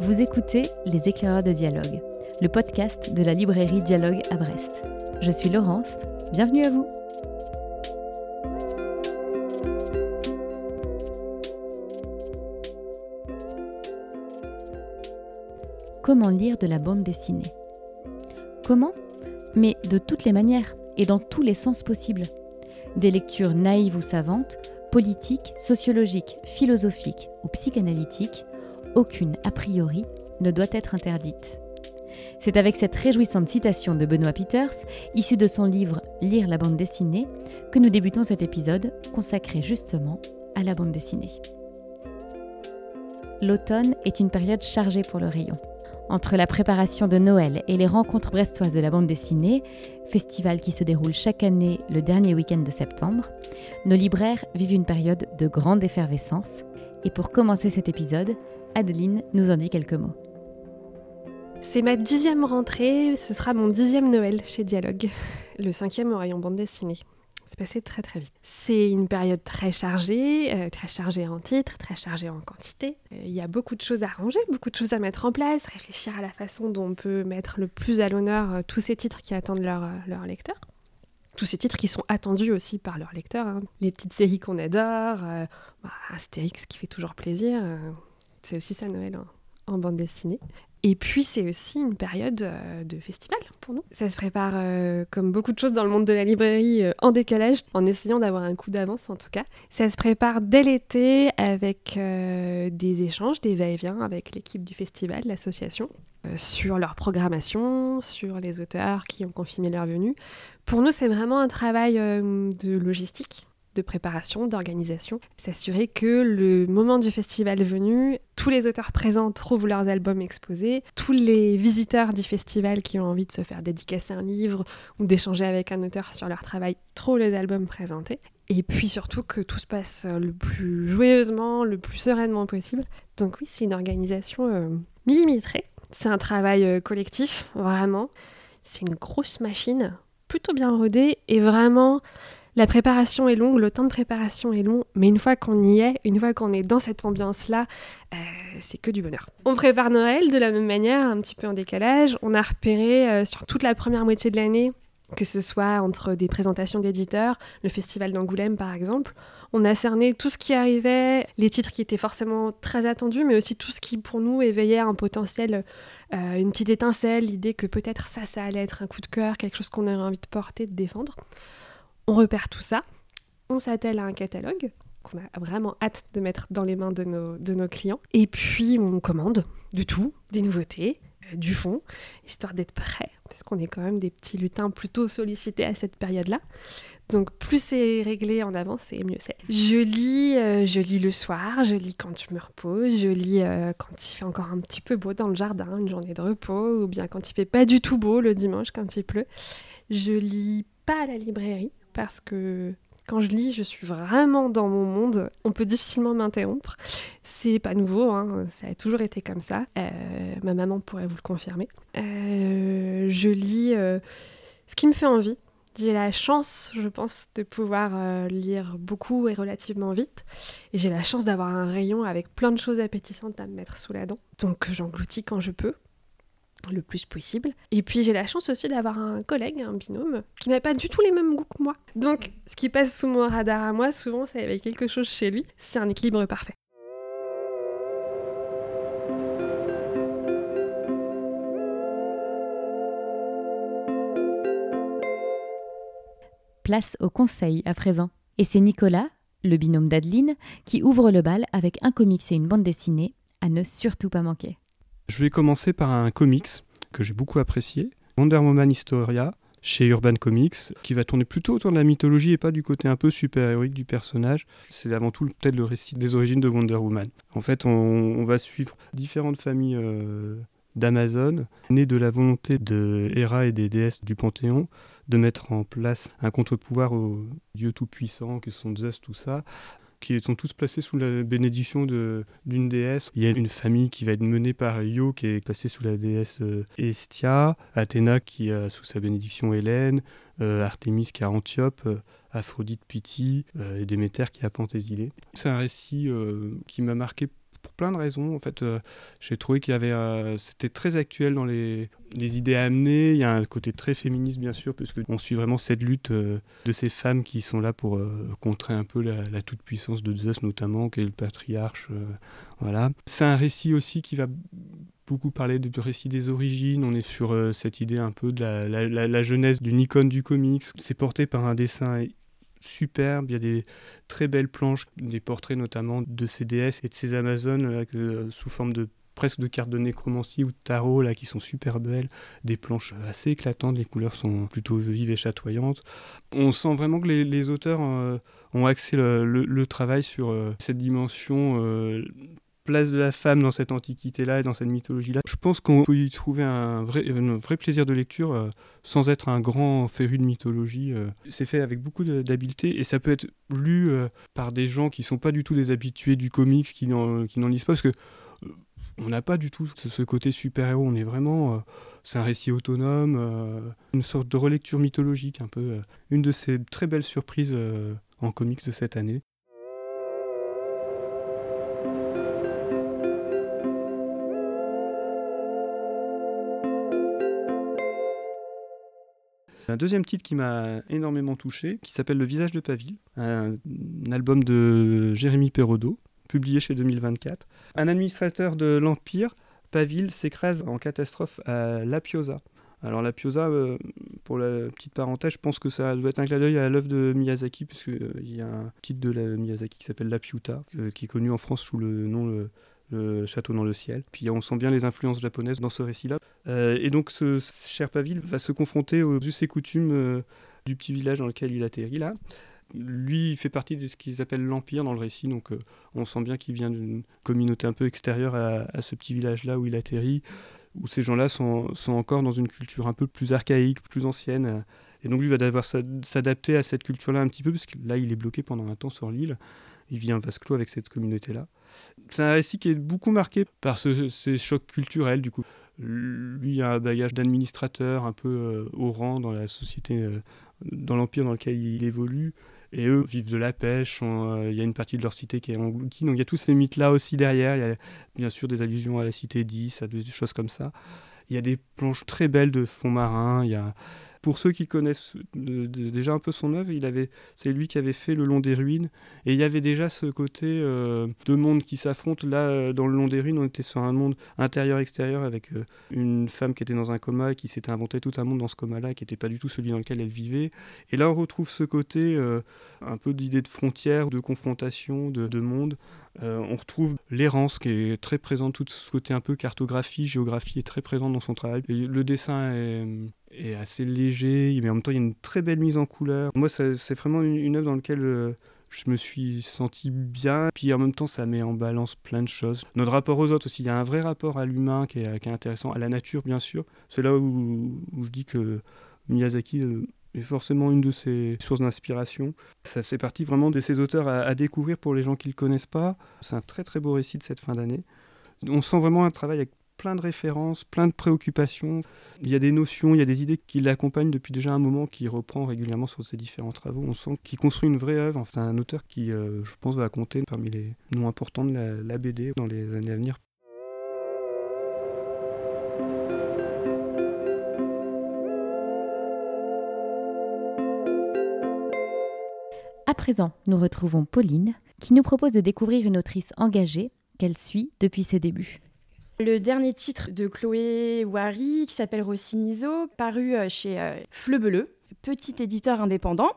Vous écoutez Les éclaireurs de dialogue, le podcast de la librairie Dialogue à Brest. Je suis Laurence, bienvenue à vous. Comment lire de la bande dessinée? Comment? Mais de toutes les manières et dans tous les sens possibles. Des lectures naïves ou savantes, politiques, sociologiques, philosophiques ou psychanalytiques, aucune a priori ne doit être interdite. C'est avec cette réjouissante citation de Benoît Peters, issue de son livre Lire la bande dessinée, que nous débutons cet épisode consacré justement à la bande dessinée. L'automne est une période chargée pour le rayon. Entre la préparation de Noël et les rencontres brestoises de la bande dessinée, festival qui se déroule chaque année le dernier week-end de septembre, nos libraires vivent une période de grande effervescence. Et pour commencer cet épisode, Adeline nous en dit quelques mots. C'est ma dixième rentrée, ce sera mon dixième Noël chez Dialogue, le cinquième au rayon bande dessinée. C'est passé très très vite. C'est une période très chargée, euh, très chargée en titres, très chargée en quantité. Euh, il y a beaucoup de choses à ranger, beaucoup de choses à mettre en place, réfléchir à la façon dont on peut mettre le plus à l'honneur euh, tous ces titres qui attendent leurs leur lecteurs. Tous ces titres qui sont attendus aussi par leurs lecteurs. Hein. Les petites séries qu'on adore, bah, Astérix qui fait toujours plaisir. C'est aussi ça Noël en bande dessinée. Et puis c'est aussi une période euh, de festival pour nous. Ça se prépare euh, comme beaucoup de choses dans le monde de la librairie euh, en décalage, en essayant d'avoir un coup d'avance en tout cas. Ça se prépare dès l'été avec des échanges, des va-et-vient avec l'équipe du festival, l'association, sur leur programmation, sur les auteurs qui ont confirmé leur venue. Pour nous c'est vraiment un travail de logistique de préparation, d'organisation, s'assurer que le moment du festival venu, tous les auteurs présents trouvent leurs albums exposés, tous les visiteurs du festival qui ont envie de se faire dédicacer un livre ou d'échanger avec un auteur sur leur travail trouvent les albums présentés. Et puis surtout que tout se passe le plus joyeusement, le plus sereinement possible. Donc oui, c'est une organisation euh, millimétrée. C'est un travail euh, collectif, vraiment. C'est une grosse machine, plutôt bien rodée et vraiment la préparation est longue, le temps de préparation est long, mais une fois qu'on y est, une fois qu'on est dans cette ambiance-là, euh, c'est que du bonheur. On prépare Noël de la même manière, un petit peu en décalage. On a repéré euh, sur toute la première moitié de l'année, que ce soit entre des présentations d'éditeurs, le festival d'Angoulême par exemple, on a cerné tout ce qui arrivait, les titres qui étaient forcément très attendus, mais aussi tout ce qui pour nous éveillait un potentiel, euh, une petite étincelle, l'idée que peut-être ça, ça allait être un coup de cœur, quelque chose qu'on aurait envie de porter, de défendre. On repère tout ça, on s'attelle à un catalogue qu'on a vraiment hâte de mettre dans les mains de nos, clients. Et puis on commande du tout, des nouveautés, euh, du fond, histoire d'être prêt, parce qu'on est quand même des petits lutins plutôt sollicités à cette période-là. Donc plus c'est réglé en avance, et mieux c'est. Je lis, euh, je lis le soir, je lis quand je me repose, je lis euh, quand il fait encore un petit peu beau dans le jardin, une journée de repos, ou bien quand il fait pas du tout beau le dimanche quand il pleut. Je lis pas à la librairie, parce que quand je lis, je suis vraiment dans mon monde. On peut difficilement m'interrompre. C'est pas nouveau, hein. ça a toujours été comme ça. Euh, ma maman pourrait vous le confirmer. Euh, je lis euh, ce qui me fait envie. J'ai la chance, je pense, de pouvoir lire beaucoup et relativement vite. Et j'ai la chance d'avoir un rayon avec plein de choses appétissantes à me mettre sous la dent. Donc j'engloutis quand je peux le plus possible. Et puis j'ai la chance aussi d'avoir un collègue, un binôme, qui n'a pas du tout les mêmes goûts que moi. Donc ce qui passe sous mon radar à moi, souvent c'est avec quelque chose chez lui. C'est un équilibre parfait. Place au conseil à présent. Et c'est Nicolas, le binôme d'Adeline, qui ouvre le bal avec un comics et une bande dessinée à ne surtout pas manquer. Je vais commencer par un comics que j'ai beaucoup apprécié, Wonder Woman Historia, chez Urban Comics, qui va tourner plutôt autour de la mythologie et pas du côté un peu super-héroïque du personnage. C'est avant tout peut-être le récit des origines de Wonder Woman. En fait, on, va suivre différentes familles euh, d'Amazon, nées de la volonté de Hera et des déesses du Panthéon de mettre en place un contre-pouvoir aux dieux tout-puissants que sont Zeus, tout ça, qui sont tous placés sous la bénédiction d'une déesse. Il y a une famille qui va être menée par Io, qui est placée sous la déesse euh, Estia, Athéna qui a sous sa bénédiction Hélène, euh, Artémis qui a Antiope, euh, Aphrodite Pythie et Déméter qui a Penthésile. C'est un récit qui m'a marqué pour plein de raisons. En fait, euh, j'ai trouvé qu'il y avait, euh, c'était très actuel dans les, les, idées amenées. Il y a un côté très féministe, bien sûr, parce qu'on suit vraiment cette lutte euh, de ces femmes qui sont là pour contrer un peu la, toute-puissance de Zeus, notamment, qui est le patriarche. voilà. C'est un récit aussi qui va beaucoup parler du récit des origines. On est sur cette idée un peu de la, la, la jeunesse d'une icône du comics. C'est porté par un dessin superbe. Il y a des très belles planches, des portraits notamment de ces déesses et de ces amazones sous forme de presque de cartes de nécromancie ou de tarot là qui sont super belles, des planches assez éclatantes, les couleurs sont plutôt vives et chatoyantes. On sent vraiment que les, auteurs euh, ont axé le, travail sur euh, cette dimension euh, place de la femme dans cette antiquité-là et dans cette mythologie-là. Je pense qu'on peut y trouver un vrai, plaisir de lecture euh, sans être un grand féru de mythologie. Euh. C'est fait avec beaucoup d'habileté et ça peut être lu euh, par des gens qui sont pas du tout des habitués du comics, qui n'en lisent pas, parce que on n'a pas du tout ce, côté super-héros. On est vraiment... c'est un récit autonome, une sorte de relecture mythologique, un peu. une de ces très belles surprises en comics de cette année. Un deuxième titre qui m'a énormément touché, qui s'appelle Le visage de Paville, un, album de Jérémy Perrodo, publié chez 2024. Un administrateur de l'Empire, Paville, s'écrase en catastrophe à La Piosa. Alors La Piosa, euh, pour la petite parenthèse, je pense que ça doit être un clin d'œil à l'œuvre de Miyazaki, puisqu'il euh, y a un titre de Miyazaki qui s'appelle La Piuta, euh, qui est connu en France sous le nom château dans le ciel. Puis on sent bien les influences japonaises dans ce récit-là. Euh, et donc ce cher Paville va se confronter aux us et coutumes euh, du petit village dans lequel il atterrit là. Lui il fait partie de ce qu'ils appellent l'Empire dans le récit, donc euh, on sent bien qu'il vient d'une communauté un peu extérieure à, ce petit village-là où il atterrit, où ces gens-là sont, encore dans une culture un peu plus archaïque, plus ancienne. Et donc lui va devoir s'adapter à cette culture-là un petit peu, parce que là il est bloqué pendant un temps sur l'île. Il vit un vase clos avec cette communauté-là. C'est un récit qui est beaucoup marqué par ces chocs culturels, du coup. Lui a un bagage d'administrateur un peu euh, au rang dans la société, euh, dans l'empire dans lequel il évolue. Et eux vivent de la pêche, euh, il y a une partie de leur cité qui est engloutie. Donc il y a tous ces mythes-là aussi derrière. Il y a bien sûr des allusions à la cité 10, à des choses comme ça. Il y a des planches très belles de fonds marins. Il y a, pour ceux qui connaissent déjà un peu son œuvre, il avait, c'est lui qui avait fait Le Long des Ruines, et il y avait déjà ce côté euh, de monde qui s'affrontent. Là, euh, dans Le Long des Ruines, on était sur un monde intérieur-extérieur avec euh, une femme qui était dans un coma et qui s'était inventé tout un monde dans ce coma-là, qui n'était pas du tout celui dans lequel elle vivait. Et là, on retrouve ce côté un peu d'idée de frontière, de confrontation, de, de monde. on retrouve l'errance qui est très présente, tout ce côté un peu cartographie, géographie est très présent dans son travail. Le dessin est est assez léger, mais en même temps il y a une très belle mise en couleur. Moi c'est vraiment une, œuvre dans laquelle euh, je me suis senti bien, puis en même temps ça met en balance plein de choses. Notre rapport aux autres aussi, il y a un vrai rapport à l'humain qui est, intéressant, à la nature bien sûr. C'est là où, je dis que Miyazaki euh, est forcément une de ses sources d'inspiration. Ça fait partie vraiment de ces auteurs à, à découvrir pour les gens qui ne le connaissent pas. C'est un très très beau récit de cette fin d'année. On sent vraiment un travail avec plein de références, plein de préoccupations. Il y a des notions, il y a des idées qui l'accompagnent depuis déjà un moment, qui reprend régulièrement sur ses différents travaux. On sent qu'il construit une vraie œuvre. C'est un auteur qui, euh, je pense, va compter parmi les noms importants de la, BD dans les années à venir. À présent, nous retrouvons Pauline, qui nous propose de découvrir une autrice engagée qu'elle suit depuis ses débuts. Le dernier titre de Chloé Wary, qui s'appelle Rossinizo, paru euh, chez euh, Fleubleu, petit éditeur indépendant.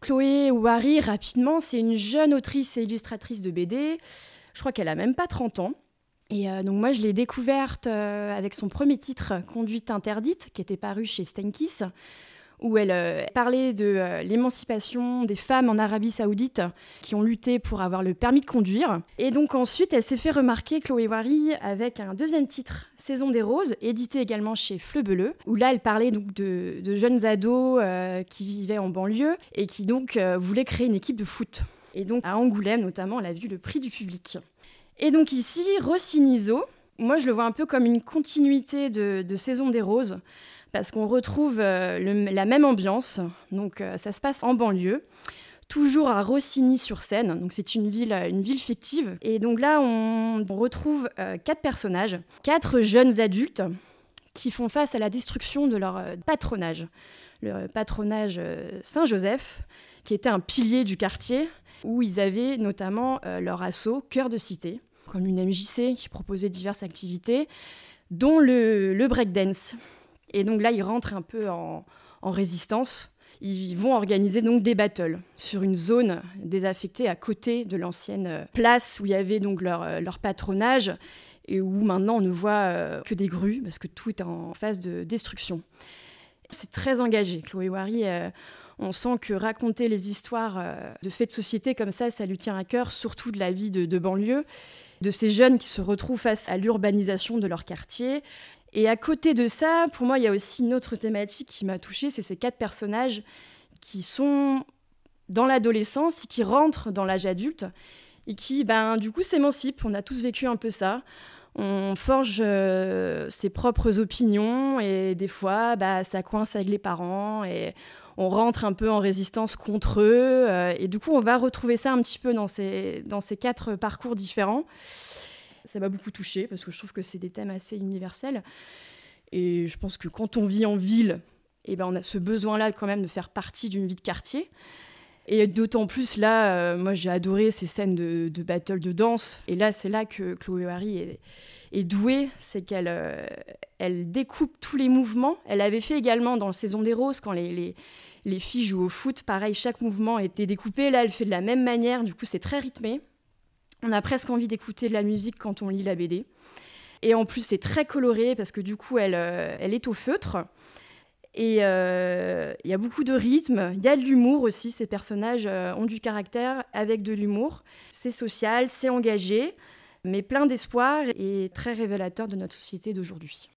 Chloé Wary, rapidement, c'est une jeune autrice et illustratrice de BD. Je crois qu'elle a même pas 30 ans. Et euh, donc moi, je l'ai découverte avec son premier titre, Conduite interdite, qui était paru chez Stenkis où elle euh, parlait de euh, l'émancipation des femmes en Arabie Saoudite qui ont lutté pour avoir le permis de conduire. Et donc ensuite, elle s'est fait remarquer, Chloé Wary, avec un deuxième titre, Saison des Roses, édité également chez Fleubleu, où là, elle parlait donc de, jeunes ados euh, qui vivaient en banlieue et qui donc voulaient créer une équipe de foot. Et donc à Angoulême, notamment, elle a vu le prix du public. Et donc ici, Rossinizo, moi je le vois un peu comme une continuité de Saison des Roses parce qu'on retrouve euh, la même ambiance. Donc euh, ça se passe en banlieue, toujours à Rossini-sur-Seine. Donc c'est une ville, une ville fictive. Et donc là, on retrouve quatre personnages, quatre jeunes adultes qui font face à la destruction de leur patronage. Le patronage Saint-Joseph, qui était un pilier du quartier, où ils avaient notamment leur assaut Cœur de Cité, comme une MJC qui proposait diverses activités, dont le, breakdance. Et donc là, ils rentrent un peu en, résistance. Ils vont organiser donc des battles sur une zone désaffectée à côté de l'ancienne place où il y avait donc leur, leur patronage et où maintenant on ne voit euh, que des grues parce que tout est en phase de destruction. C'est très engagé. Chloé euh, on sent que raconter les histoires euh, de faits de société comme ça, ça lui tient à cœur, surtout de la vie de banlieue de ces jeunes qui se retrouvent face à l'urbanisation de leur quartier. Et à côté de ça, pour moi, il y a aussi une autre thématique qui m'a touchée, c'est ces quatre personnages qui sont dans l'adolescence, qui rentrent dans l'âge adulte et qui, ben, du coup, s'émancipent. On a tous vécu un peu ça. On forge euh, ses propres opinions et des fois, bah, ça coince avec les parents et on rentre un peu en résistance contre eux. Euh, et du coup, on va retrouver ça un petit peu dans ces, dans ces quatre parcours différents. Ça m'a beaucoup touchée parce que je trouve que c'est des thèmes assez universels. Et je pense que quand on vit en ville, eh ben on a ce besoin-là quand même de faire partie d'une vie de quartier. Et d'autant plus là, euh, moi j'ai adoré ces scènes de, de, battle de danse. Et là, c'est là que Chloé Harry est, douée, c'est qu'elle euh, découpe tous les mouvements. Elle avait fait également dans la Saison des Roses, quand les, les, les, filles jouent au foot, pareil, chaque mouvement était découpé. Là, elle fait de la même manière, du coup, c'est très rythmé. On a presque envie d'écouter de la musique quand on lit la BD. Et en plus, c'est très coloré parce que du coup, elle, euh, elle est au feutre. Et euh, il y a beaucoup de rythme, il y a de l'humour aussi, ces personnages ont du caractère avec de l'humour. C'est social, c'est engagé mais plein d'espoir et très révélateur de notre société d'aujourd'hui.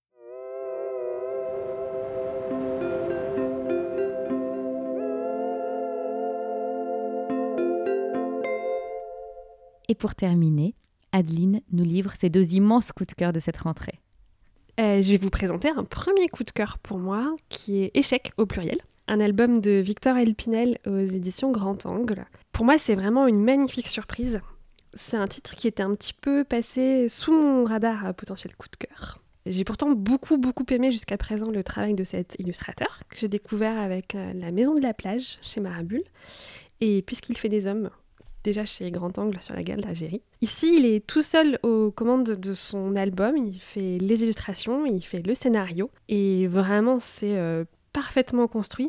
Et pour terminer, Adeline nous livre ses deux immenses coups de cœur de cette rentrée. Euh, je vais vous présenter un premier coup de cœur pour moi, qui est Échec au pluriel, un album de Victor Elpinel aux éditions Grand Angle. Pour moi, c'est vraiment une magnifique surprise c'est un titre qui était un petit peu passé sous mon radar à potentiel coup de cœur. J'ai pourtant beaucoup beaucoup aimé jusqu'à présent le travail de cet illustrateur que j'ai découvert avec euh, La Maison de la Plage chez Marabule et puisqu'il fait des hommes déjà chez Grand Angle sur la gale d'Algérie. Ici, il est tout seul aux commandes de son album, il fait les illustrations, il fait le scénario et vraiment c'est euh, parfaitement construit.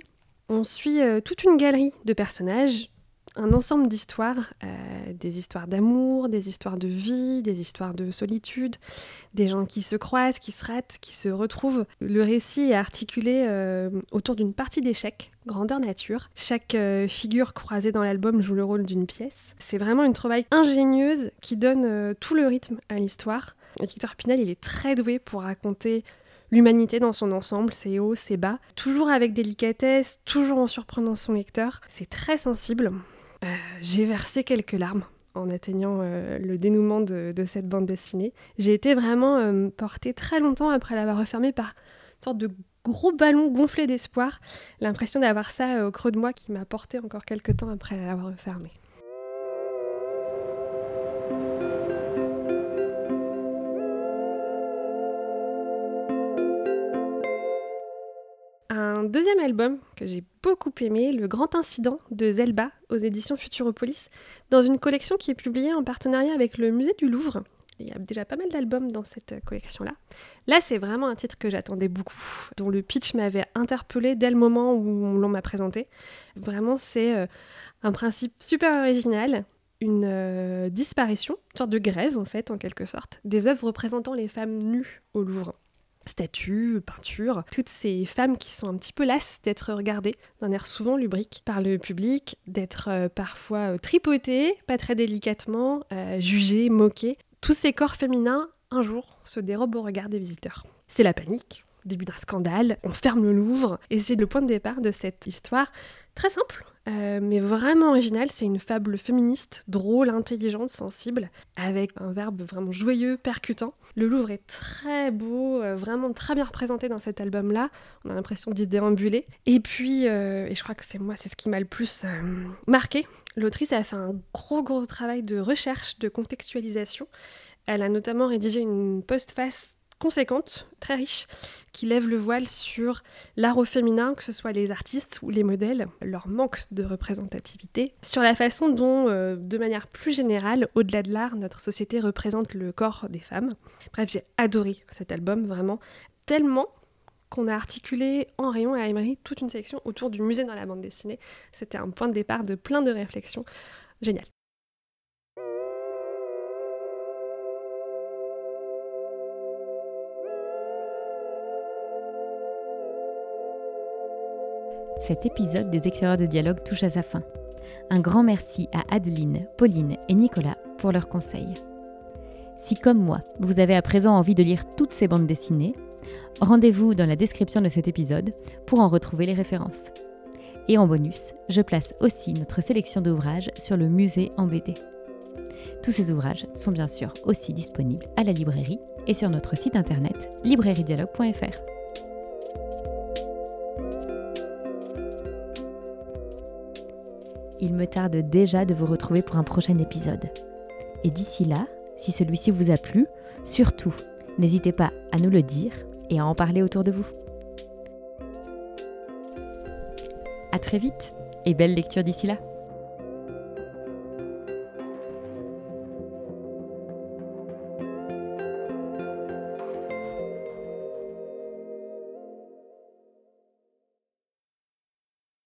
On suit euh, toute une galerie de personnages, un ensemble d'histoires, euh, des histoires d'amour, des histoires de vie, des histoires de solitude, des gens qui se croisent, qui se ratent, qui se retrouvent. Le récit est articulé euh, autour d'une partie d'échecs, grandeur nature. Chaque euh, figure croisée dans l'album joue le rôle d'une pièce. C'est vraiment une trouvaille ingénieuse qui donne tout le rythme à l'histoire. Victor Pinel, il est très doué pour raconter l'humanité dans son ensemble, ses hauts, ses bas, toujours avec délicatesse, toujours en surprenant son lecteur. C'est très sensible. Euh, j'ai versé quelques larmes en atteignant euh, le dénouement de, cette bande dessinée. J'ai été vraiment euh, portée très longtemps après l'avoir refermée par une sorte de gros ballon gonflé d'espoir, l'impression d'avoir ça au creux de moi qui m'a porté encore quelques temps après l'avoir refermée. Deuxième album que j'ai beaucoup aimé, Le Grand Incident de Zelba aux éditions Futuropolis, dans une collection qui est publiée en partenariat avec le Musée du Louvre. Il y a déjà pas mal d'albums dans cette collection-là. Là, c'est vraiment un titre que j'attendais beaucoup, dont le pitch m'avait interpellé dès le moment où l'on m'a présenté. Vraiment, c'est euh, un principe super original, une euh, disparition, une sorte de grève en fait, en quelque sorte, des œuvres représentant les femmes nues au Louvre statues, peintures, toutes ces femmes qui sont un petit peu lasses d'être regardées d'un air souvent lubrique par le public, d'être euh, parfois euh, tripotées, pas très délicatement, euh, jugées, moquées. Tous ces corps féminins, un jour, se dérobent au regard des visiteurs. C'est la panique, début d'un scandale, on ferme le Louvre, et c'est le point de départ de cette histoire très simple, euh, mais vraiment originale. C'est une fable féministe, drôle, intelligente, sensible, avec un verbe vraiment joyeux, percutant. Le Louvre est très beau, euh, vraiment très bien représenté dans cet album-là. On a l'impression d'y déambuler. Et puis, et je crois que c'est moi, c'est ce qui m'a le plus marqué. L'autrice a fait un gros, gros travail de recherche, de contextualisation. Elle a notamment rédigé une postface conséquente, très riche, qui lève le voile sur l'art au féminin, que ce soit les artistes ou les modèles, leur manque de représentativité, sur la façon dont, euh, de manière plus générale, au-delà de l'art, notre société représente le corps des femmes. Bref, j'ai adoré cet album, vraiment, tellement qu'on a articulé en rayon à Emery toute une section autour du musée dans la bande dessinée. C'était un point de départ de plein de réflexions. Génial. Cet épisode des éclaireurs de dialogue touche à sa fin. Un grand merci à Adeline, Pauline et Nicolas pour leurs conseils. Si comme moi, vous avez à présent envie de lire toutes ces bandes dessinées, rendez-vous dans la description de cet épisode pour en retrouver les références. Et en bonus, je place aussi notre sélection d'ouvrages sur le musée en BD. Tous ces ouvrages sont bien sûr aussi disponibles à la librairie et sur notre site internet librairiedialogue.fr. il me tarde déjà de vous retrouver pour un prochain épisode. Et d'ici là, si celui-ci vous a plu, surtout, n'hésitez pas à nous le dire et à en parler autour de vous. A très vite et belle lecture d'ici là